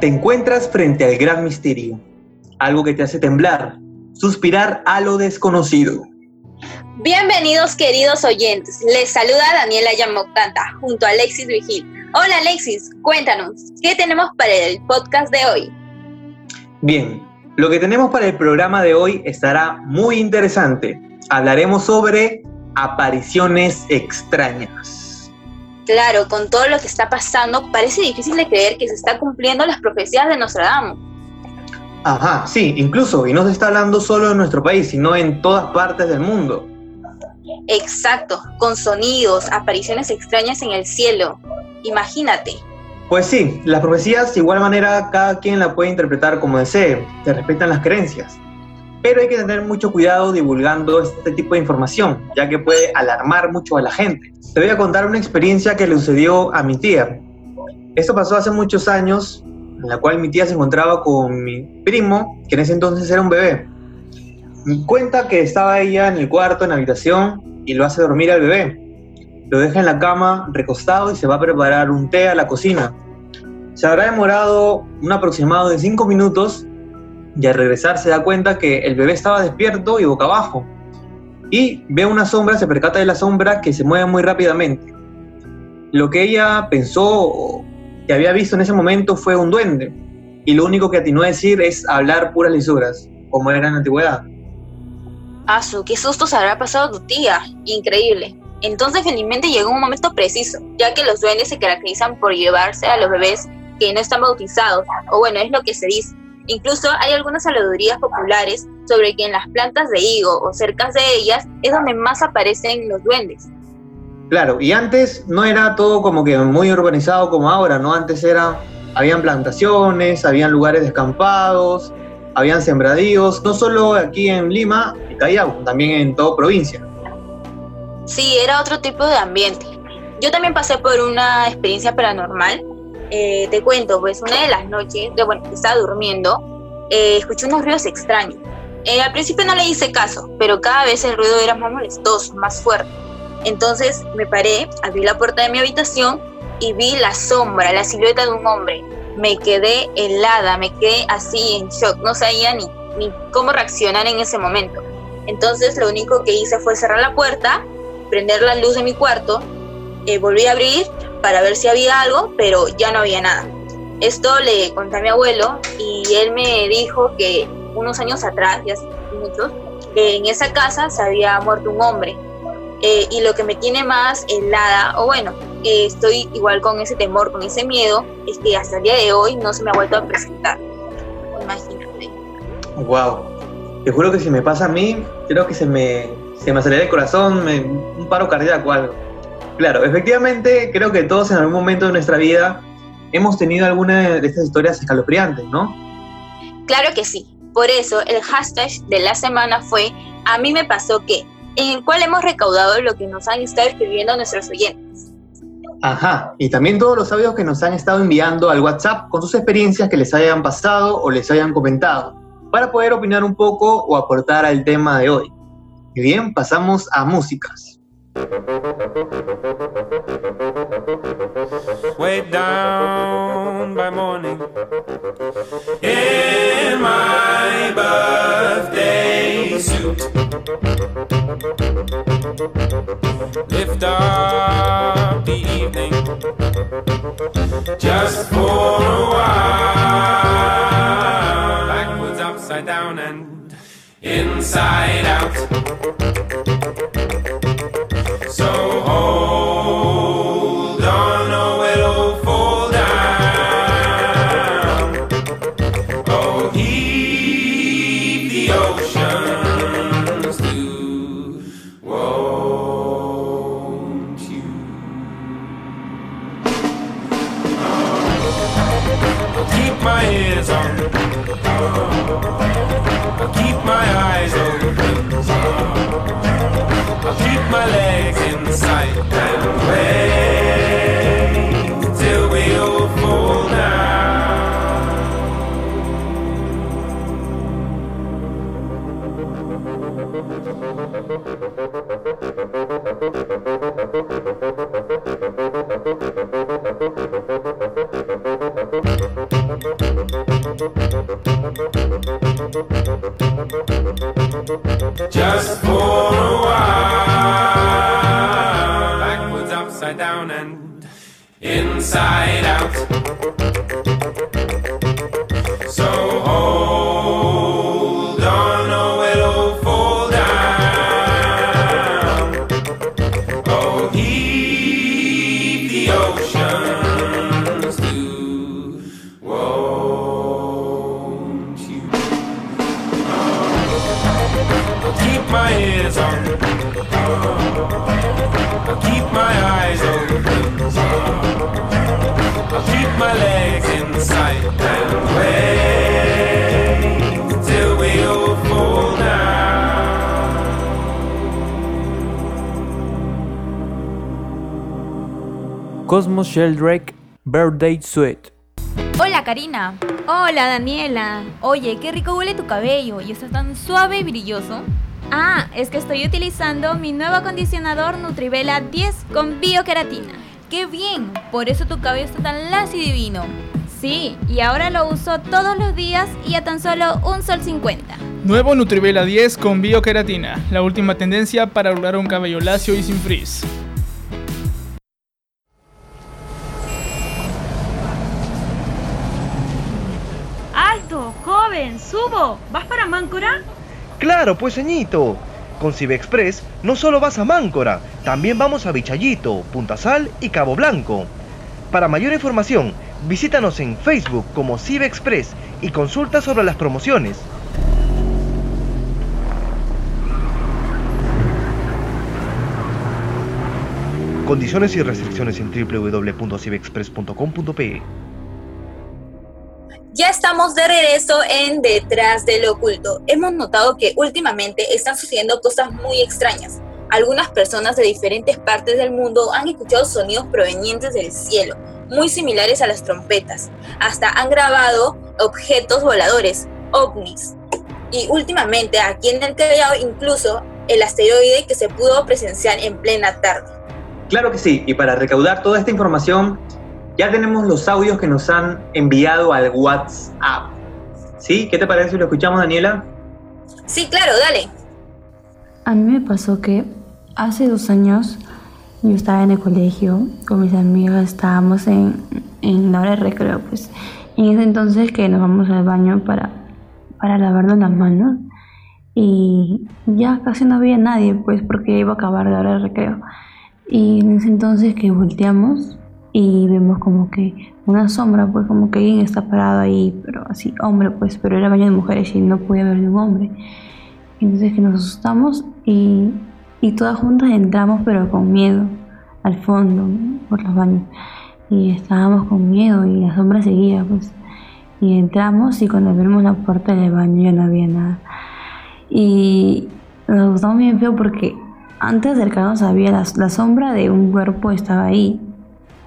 Te encuentras frente al gran misterio, algo que te hace temblar, suspirar a lo desconocido. Bienvenidos queridos oyentes, les saluda Daniela Yamoctanta junto a Alexis Vigil. Hola Alexis, cuéntanos, ¿qué tenemos para el podcast de hoy? Bien, lo que tenemos para el programa de hoy estará muy interesante. Hablaremos sobre apariciones extrañas. Claro, con todo lo que está pasando, parece difícil de creer que se está cumpliendo las profecías de Nostradamus. Ajá, sí, incluso, y no se está hablando solo en nuestro país, sino en todas partes del mundo. Exacto, con sonidos, apariciones extrañas en el cielo. Imagínate. Pues sí, las profecías de igual manera cada quien la puede interpretar como desee, se respetan las creencias pero hay que tener mucho cuidado divulgando este tipo de información, ya que puede alarmar mucho a la gente. Te voy a contar una experiencia que le sucedió a mi tía. Esto pasó hace muchos años, en la cual mi tía se encontraba con mi primo, que en ese entonces era un bebé. Me cuenta que estaba ella en el cuarto, en la habitación, y lo hace dormir al bebé. Lo deja en la cama, recostado, y se va a preparar un té a la cocina. Se habrá demorado un aproximado de 5 minutos y al regresar se da cuenta que el bebé estaba despierto y boca abajo. Y ve una sombra, se percata de la sombra que se mueve muy rápidamente. Lo que ella pensó que había visto en ese momento fue un duende. Y lo único que atinó a decir es hablar puras lisuras, como era en la antigüedad. Asu, qué susto se habrá pasado tu tía. Increíble. Entonces felizmente llegó un momento preciso, ya que los duendes se caracterizan por llevarse a los bebés que no están bautizados, o bueno, es lo que se dice. Incluso hay algunas saludurías populares sobre que en las plantas de higo o cerca de ellas es donde más aparecen los duendes. Claro, y antes no era todo como que muy urbanizado como ahora, ¿no? Antes era, habían plantaciones, habían lugares descampados, habían sembradíos, no solo aquí en Lima y Callao, también en toda provincia. Sí, era otro tipo de ambiente. Yo también pasé por una experiencia paranormal eh, te cuento, pues una de las noches, de, bueno, estaba durmiendo, eh, escuché unos ruidos extraños. Eh, al principio no le hice caso, pero cada vez el ruido era más molestoso, más fuerte. Entonces me paré, abrí la puerta de mi habitación y vi la sombra, la silueta de un hombre. Me quedé helada, me quedé así en shock, no sabía ni, cómo reaccionar en ese momento. Entonces lo único que hice fue cerrar la puerta, prender la luz de mi cuarto, volví a abrir para ver si había algo, pero ya no había nada. Esto le conté a mi abuelo y él me dijo que unos años atrás, ya muchos, en esa casa se había muerto un hombre. Eh, y lo que me tiene más helada, o bueno, estoy igual con ese temor, con ese miedo, es que hasta el día de hoy no se me ha vuelto a presentar. Imagínate. Wow. Te juro que si me pasa a mí, creo que se me, se me acelera el corazón, me, un paro cardíaco algo. Claro, efectivamente, creo que todos en algún momento de nuestra vida hemos tenido alguna de estas historias escalofriantes, ¿no? Claro que sí. Por eso el hashtag de la semana fue A mí me pasó que, en el cual hemos recaudado lo que nos han estado escribiendo nuestros oyentes. Ajá, y también todos los audios que nos han estado enviando al WhatsApp con sus experiencias que les hayan pasado o les hayan comentado, para poder opinar un poco o aportar al tema de hoy. Y bien, pasamos a músicas. Way down by morning in my birthday suit. Lift up the evening just for a while. Backwards, upside down, and inside out. Just for a while, backwards, upside down, and inside out. So hold Cosmos Sheldrake Birthday Suite. Hola Karina. Hola Daniela. Oye, qué rico huele tu cabello y está tan suave y brilloso. Ah, es que estoy utilizando mi nuevo acondicionador Nutrivela 10 con bioqueratina. ¡Qué bien! Por eso tu cabello está tan lacio y divino. Sí, y ahora lo uso todos los días y a tan solo un sol 50. Nuevo Nutrivela 10 con bioqueratina, la última tendencia para lograr un cabello lacio y sin frizz. ¡Alto! ¡Joven! ¡Subo! ¿Vas para Máncora? Claro, pues señito. Con Express no solo vas a Máncora, también vamos a Bichayito, Punta Sal y Cabo Blanco. Para mayor información, visítanos en Facebook como Express y consulta sobre las promociones. Condiciones y restricciones en www.cibexpress.com.pe Ya estamos de regreso en Detrás del Oculto. Hemos notado que últimamente están sucediendo cosas muy extrañas. Algunas personas de diferentes partes del mundo han escuchado sonidos provenientes del cielo, muy similares a las trompetas. Hasta han grabado objetos voladores, ovnis. Y últimamente aquí en el Callao incluso el asteroide que se pudo presenciar en plena tarde. Claro que sí, y para recaudar toda esta información, ya tenemos los audios que nos han enviado al WhatsApp. ¿Sí? ¿Qué te parece si lo escuchamos, Daniela? Sí, claro, dale. A mí me pasó que hace dos años yo estaba en el colegio con mis amigas, estábamos en, en la hora de recreo, pues. En ese entonces que nos vamos al baño para, para lavarnos las manos y ya casi no había nadie, pues porque iba a acabar la hora de recreo. Y en ese entonces que volteamos y vemos como que una sombra, pues como que alguien está parado ahí, pero así, hombre, pues, pero era baño de mujeres y no podía ver un hombre. Entonces que nos asustamos y, y todas juntas entramos, pero con miedo, al fondo, por los baños. Y estábamos con miedo y la sombra seguía, pues. Y entramos y cuando abrimos la puerta del baño ya no había nada. Y nos asustamos bien feo porque antes de acercarnos había la, la sombra de un cuerpo estaba ahí.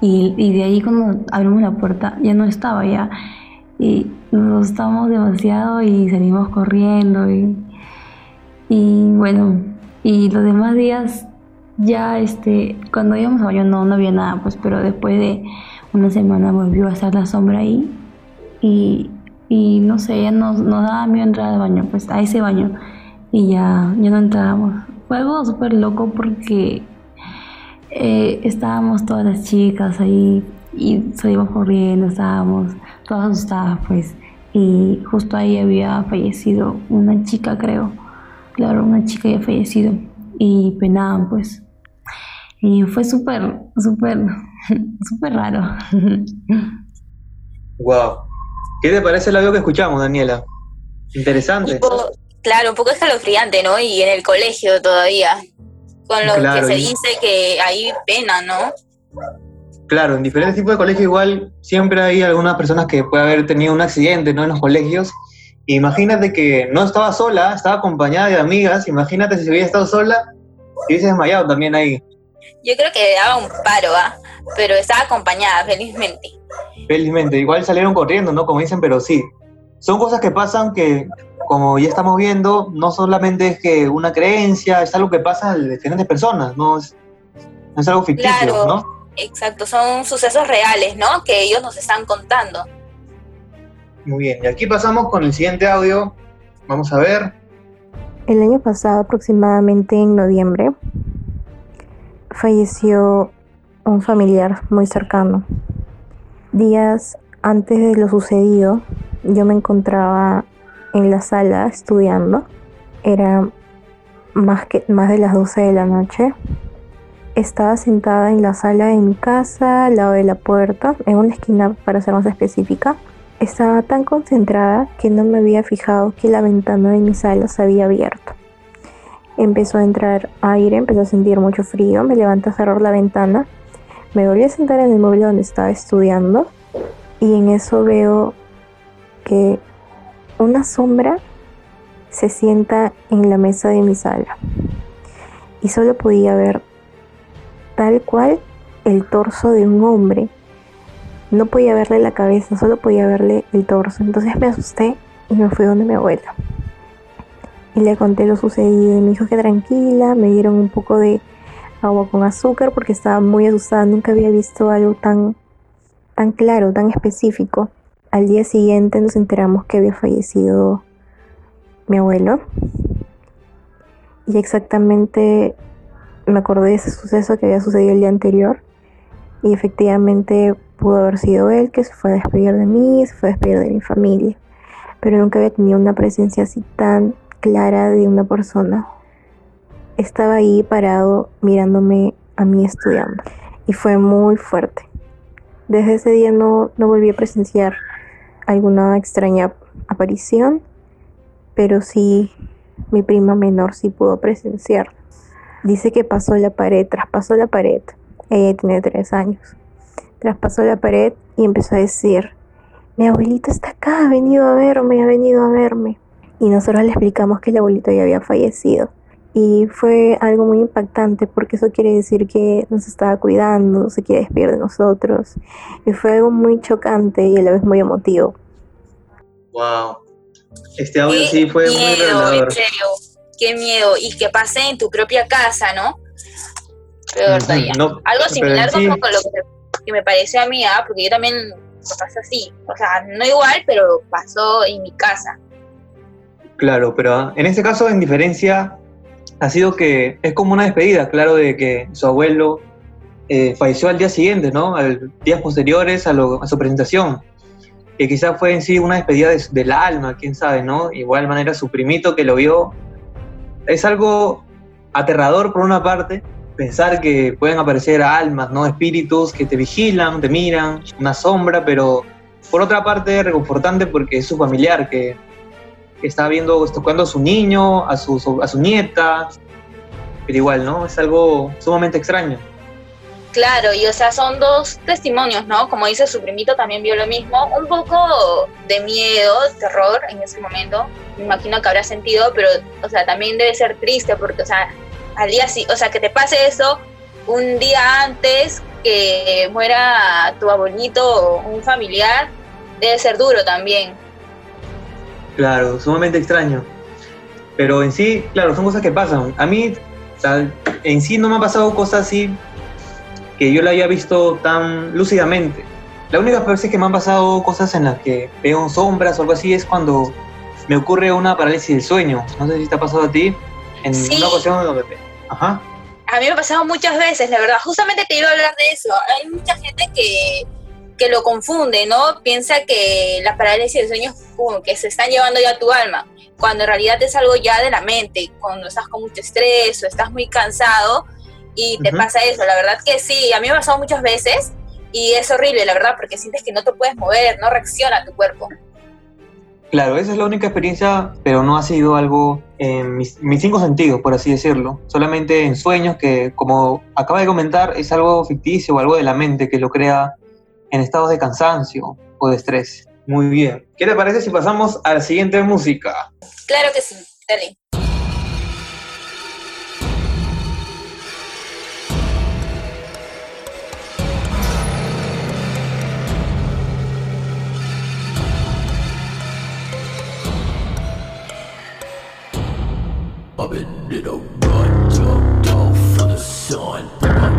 Y, y, de ahí cuando abrimos la puerta ya no estaba ya. Y nos asustamos demasiado y salimos corriendo. Y, y bueno, y los demás días ya este, cuando íbamos a baño no, no había nada, pues, pero después de una semana volvió a estar la sombra ahí. Y, y no sé, ya nos, nos daba miedo entrar al baño, pues a ese baño. Y ya, ya no entrábamos. Fue algo súper loco porque eh, estábamos todas las chicas ahí y salimos corriendo, estábamos todas asustadas pues. Y justo ahí había fallecido una chica, creo. Claro, una chica había fallecido y penaban pues. Y fue súper, súper, súper raro. Wow. ¿Qué te parece el audio que escuchamos, Daniela? Interesante. Un poco- claro, un poco escalofriante, ¿no? Y en el colegio todavía. Con lo Claro, que se y- dice que hay pena, ¿no? Claro, en diferentes tipos de colegios igual siempre hay algunas personas que puede haber tenido un accidente, ¿no? En los colegios. Imagínate que no estaba sola, estaba acompañada de amigas. Imagínate si hubiera estado sola, y hubiese desmayado también ahí. Yo creo que daba un paro, ¿ah? Pero estaba acompañada, felizmente. Felizmente, igual salieron corriendo, ¿no? Como dicen, pero sí. Son cosas que pasan que, como ya estamos viendo, no solamente es que una creencia, es algo que pasa a diferentes personas, no es, no es algo ficticio, Claro. ¿no? Exacto, son sucesos reales, ¿no? Que ellos nos están contando. Muy bien, y aquí pasamos con el siguiente audio. Vamos a ver. El año pasado, aproximadamente en noviembre, falleció un familiar muy cercano. Días antes de lo sucedido, yo me encontraba en la sala estudiando. Era más, que, más de las 12 de la noche. Estaba sentada en la sala de mi casa, al lado de la puerta, en una esquina para ser más específica. Estaba tan concentrada que no me había fijado que la ventana de mi sala se había abierto. Empezó a entrar aire, empezó a sentir mucho frío, me levanté a cerrar la ventana, me volví a sentar en el mueble donde estaba estudiando y en eso veo que una sombra se sienta en la mesa de mi sala y solo podía ver tal cual el torso de un hombre. No podía verle la cabeza, solo podía verle el torso. Entonces me asusté y me fui donde mi abuela. Y le conté lo sucedido y me dijo que tranquila, me dieron un poco de agua con azúcar porque estaba muy asustada, nunca había visto algo tan, tan claro, tan específico. Al día siguiente nos enteramos que había fallecido mi abuelo. Y exactamente me acordé de ese suceso que había sucedido el día anterior. Y efectivamente pudo haber sido él que se fue a despedir de mí, se fue a despedir de mi familia. Pero nunca había tenido una presencia así tan clara de una persona. Estaba ahí parado mirándome a mí estudiando. Y fue muy fuerte. Desde ese día no, no volví a presenciar alguna extraña aparición, pero sí mi prima menor sí pudo presenciar. Dice que pasó la pared, traspasó la pared. Ella tiene tres años. Traspasó la pared y empezó a decir, mi abuelito está acá, ha venido a verme, ha venido a verme. Y nosotros le explicamos que el abuelito ya había fallecido. Y fue algo muy impactante porque eso quiere decir que nos estaba cuidando, se quiere despedir de nosotros. Y fue algo muy chocante y a la vez muy emotivo. Wow. Este audio sí fue muy miedo, revelador. en serio. Qué miedo. Y que pase en tu propia casa, ¿no? Peor Ujú, todavía. no, Algo similar sí- como con lo que, que me parece a mí, ¿ah? porque yo también lo así. O sea, no igual, pero pasó en mi casa. Claro, pero en este caso, en diferencia, ha sido que es como una despedida, claro, de que su abuelo eh, falleció al día siguiente, ¿no? Al días posteriores a su presentación. Que quizás fue en sí una despedida de- del alma, quién sabe, ¿no? Igual manera su primito que lo vio. Es algo aterrador por una parte, pensar que pueden aparecer almas, ¿no? Espíritus que te vigilan, te miran, una sombra, pero por otra parte reconfortante porque es su familiar que está viendo, tocando a su niño, a su, a su nieta, pero igual, ¿no? Es algo sumamente extraño. Claro, y o sea, son dos testimonios, ¿no? Como dice su primito, también vio lo mismo. Un poco de miedo, terror en ese momento. Me imagino que habrá sentido, pero, o sea, también debe ser triste porque, o sea, al día sí, o sea, que te pase eso un día antes que muera tu abuelito o un familiar, debe ser duro también. Claro, sumamente extraño. Pero en sí, claro, son cosas que pasan. A mí, en sí no me han pasado cosas así que yo la haya visto tan lúcidamente. La única vez que me han pasado cosas en las que veo sombras o algo así es cuando me ocurre una parálisis del sueño. No sé si te ha pasado a ti. En Sí. una ocasión donde... Ajá. A mí me ha pasado muchas veces, la verdad. Justamente te iba a hablar de eso. Hay mucha gente que, que lo confunde, ¿no? Piensa que la parálisis del sueño es como que se están llevando ya tu alma, cuando en realidad es algo ya de la mente, cuando estás con mucho estrés o estás muy cansado y te pasa eso. La verdad que sí, a mí me ha pasado muchas veces y es horrible, la verdad, porque sientes que no te puedes mover, no reacciona tu cuerpo. Claro, esa es la única experiencia, pero no ha sido algo en mis, mis cinco sentidos, por así decirlo. Solamente en sueños que, como acaba de comentar, es algo ficticio o algo de la mente que lo crea en estados de cansancio o de estrés. Muy bien. ¿Qué te parece si pasamos a la siguiente música? Claro que sí, dale. I've been in a rut, jumped off for the sun.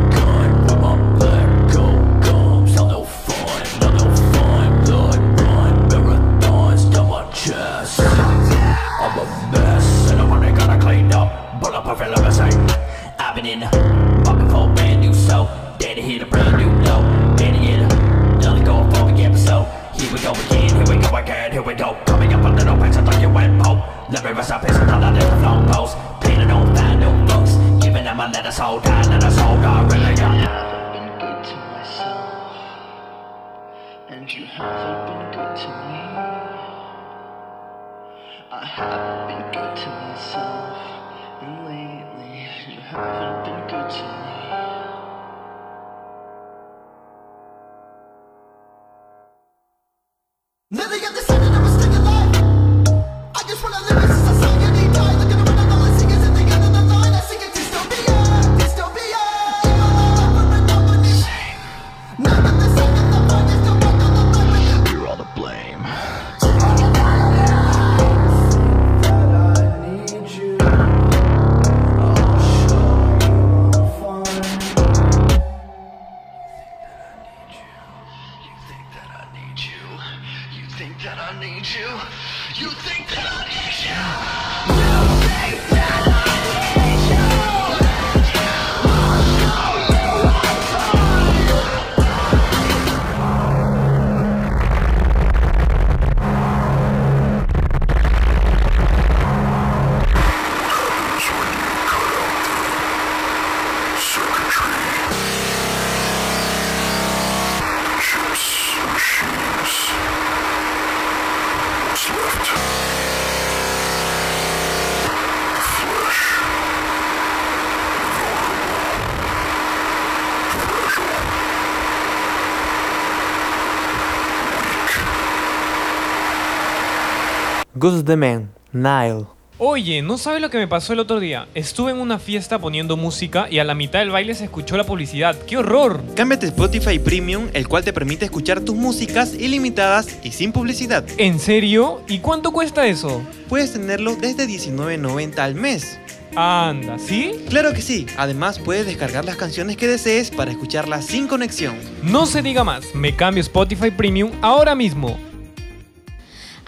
Ghost the Man, Nile. Oye, ¿no sabes lo que me pasó el otro día? Estuve en una fiesta poniendo música y a la mitad del baile se escuchó la publicidad. ¡Qué horror! Cámbiate Spotify Premium, el cual te permite escuchar tus músicas ilimitadas y sin publicidad. ¿En serio? ¿Y cuánto cuesta eso? Puedes tenerlo desde $19.90 al mes. Anda, ¿sí? Claro que sí. Además, puedes descargar las canciones que desees para escucharlas sin conexión. No se diga más, me cambio Spotify Premium ahora mismo.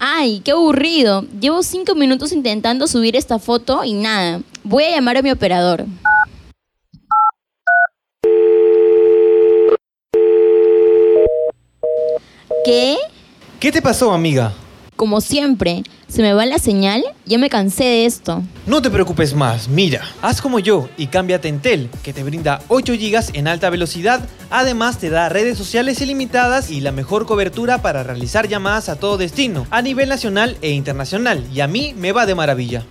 Ay, qué aburrido. Llevo cinco minutos intentando subir esta foto y nada. Voy a llamar a mi operador. ¿Qué? ¿Qué te pasó, amiga? Como siempre, se me va la señal, ya me cansé de esto. No te preocupes más, mira, haz como yo y cámbiate en Entel, que te brinda 8 GB en alta velocidad, además te da redes sociales ilimitadas y la mejor cobertura para realizar llamadas a todo destino, a nivel nacional e internacional, y a mí me va de maravilla.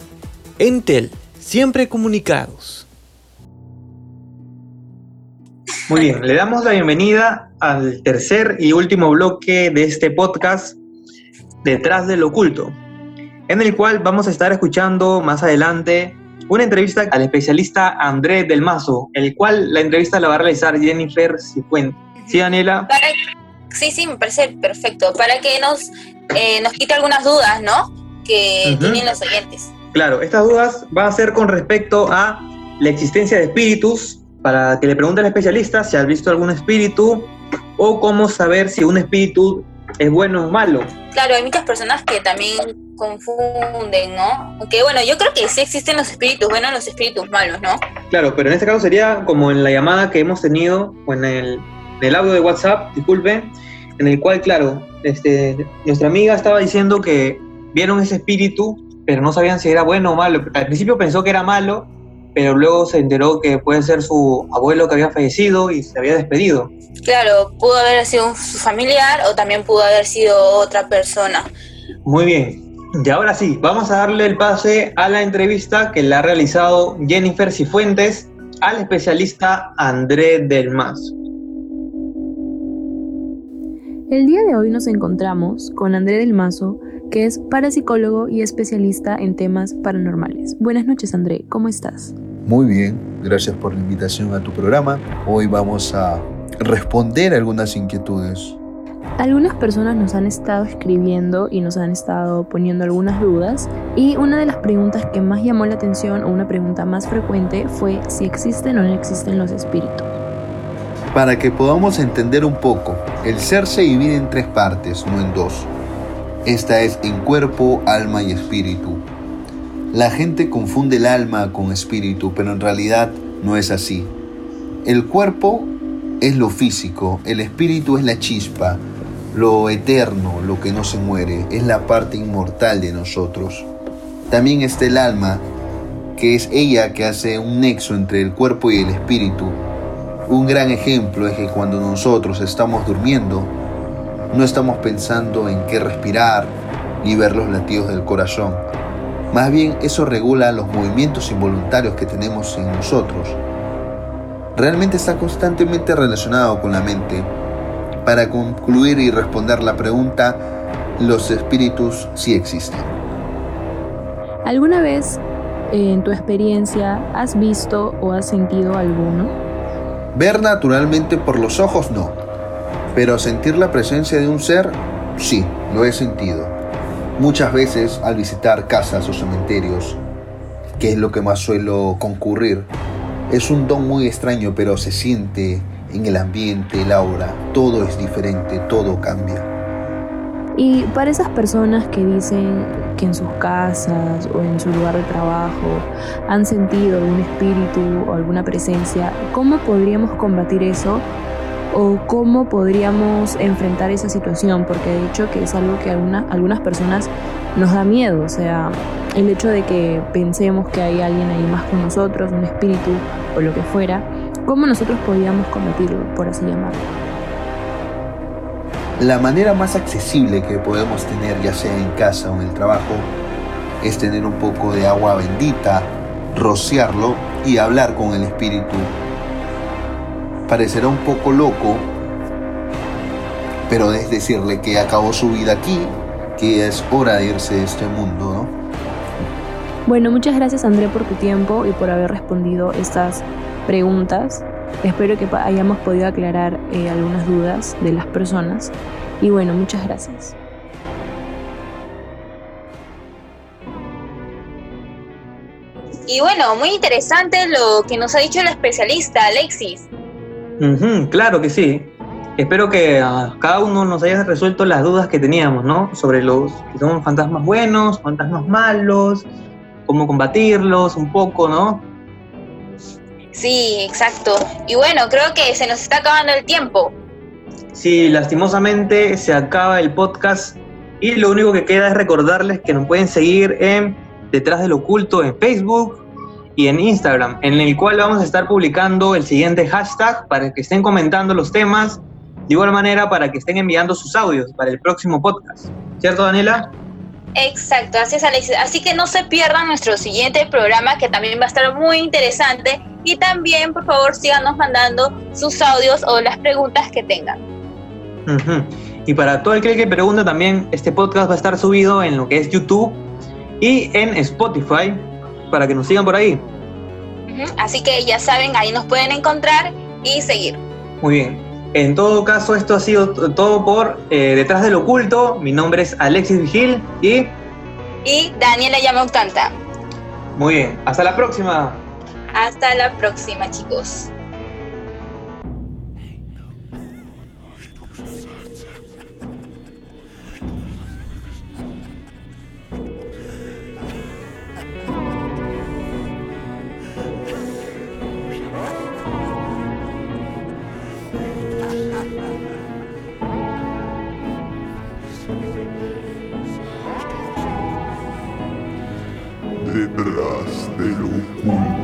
Entel, siempre comunicados. Muy bien, le damos la bienvenida al tercer y último bloque de este podcast, Detrás del Oculto, en el cual vamos a estar escuchando más adelante una entrevista al especialista Andrés Del Mazo, el cual la entrevista la va a realizar Jennifer Cifuentes. ¿Sí, Daniela? Para- sí, sí, me parece perfecto. Para que nos, eh, nos quite algunas dudas, ¿no? Que tienen los oyentes. Claro, estas dudas van a ser con respecto a la existencia de espíritus, para que le pregunte al especialista si ha visto algún espíritu o cómo saber si un espíritu es bueno o malo. Claro, hay muchas personas que también confunden, ¿no? Aunque bueno, yo creo que sí existen los espíritus buenos y los espíritus malos, ¿no? Claro, pero en este caso sería como en la llamada que hemos tenido, o en el, en el audio de WhatsApp, disculpe, en el cual, claro, este, nuestra amiga estaba diciendo que vieron ese espíritu, pero no sabían si era bueno o malo. Al principio pensó que era malo, pero luego se enteró que puede ser su abuelo que había fallecido y se había despedido. Claro, pudo haber sido un- su familiar o también pudo haber sido otra persona. Muy bien. Y ahora sí, vamos a darle el pase a la entrevista que le ha realizado Jennifer Cifuentes al especialista André Del Mazo. El día de hoy nos encontramos con André Del Mazo, que es parapsicólogo y especialista en temas paranormales. Buenas noches, André, ¿cómo estás? Muy bien, gracias por la invitación a tu programa. Hoy vamos a responder algunas inquietudes. Algunas personas nos han estado escribiendo y nos han estado poniendo algunas dudas y una de las preguntas que más llamó la atención o una pregunta más frecuente fue si existen o no existen los espíritus. Para que podamos entender un poco, el ser se divide en tres partes, no en dos. Esta es en cuerpo, alma y espíritu. La gente confunde el alma con espíritu, pero en realidad no es así. El cuerpo es lo físico, el espíritu es la chispa, lo eterno, lo que no se muere, es la parte inmortal de nosotros. También está el alma, que es ella que hace un nexo entre el cuerpo y el espíritu. Un gran ejemplo es que cuando nosotros estamos durmiendo, no estamos pensando en qué respirar ni ver los latidos del corazón. Más bien eso regula los movimientos involuntarios que tenemos en nosotros. Realmente está constantemente relacionado con la mente. Para concluir y responder la pregunta, los espíritus sí existen. ¿Alguna vez en tu experiencia has visto o has sentido alguno? Ver naturalmente por los ojos no, pero sentir la presencia de un ser, sí, lo he sentido. Muchas veces al visitar casas o cementerios, que es lo que más suelo concurrir, es un don muy extraño, pero se siente en el ambiente, el aura, todo es diferente, todo cambia. Y para esas personas que dicen que en sus casas o en su lugar de trabajo han sentido algún espíritu o alguna presencia, ¿cómo podríamos combatir eso? ¿O cómo podríamos enfrentar esa situación? Porque de hecho que es algo que a alguna- algunas personas nos da miedo, o sea, el hecho de que pensemos que hay alguien ahí más con nosotros, un espíritu o lo que fuera, ¿cómo nosotros podríamos combatirlo, por así llamarlo? La manera más accesible que podemos tener, ya sea en casa o en el trabajo, es tener un poco de agua bendita, rociarlo y hablar con el espíritu. Parecerá un poco loco, pero es decirle que acabó su vida aquí, que es hora de irse de este mundo, ¿no? Bueno, muchas gracias André por tu tiempo y por haber respondido estas preguntas. Espero que hayamos podido aclarar eh, algunas dudas de las personas. Y bueno, muchas gracias. Y bueno, muy interesante lo que nos ha dicho el especialista, Alexis. Claro que sí. Espero que a cada uno nos haya resuelto las dudas que teníamos, ¿no? Sobre los si son fantasmas buenos, fantasmas malos, cómo combatirlos, un poco, ¿no? Sí, exacto. Y bueno, creo que se nos está acabando el tiempo. Sí, lastimosamente se acaba el podcast y lo único que queda es recordarles que nos pueden seguir en Detrás del Oculto en Facebook y en Instagram, en el cual vamos a estar publicando el siguiente hashtag para que estén comentando los temas, de igual manera para que estén enviando sus audios para el próximo podcast. ¿Cierto, Daniela? Exacto, así es Alexis. Así que no se pierdan nuestro siguiente programa que también va a estar muy interesante. Y también, por favor, síganos mandando sus audios o las preguntas que tengan. Y para todo aquel que pregunta también, este podcast va a estar subido en lo que es YouTube y en Spotify para que nos sigan por ahí. Así que ya saben, ahí nos pueden encontrar y seguir. Muy bien. En todo caso, esto ha sido todo por eh, Detrás del Oculto. Mi nombre es Alexis Vigil y Y Daniela Yamautanta. muy bien. Hasta la próxima. Hasta la próxima, chicos. Detrás del oculto.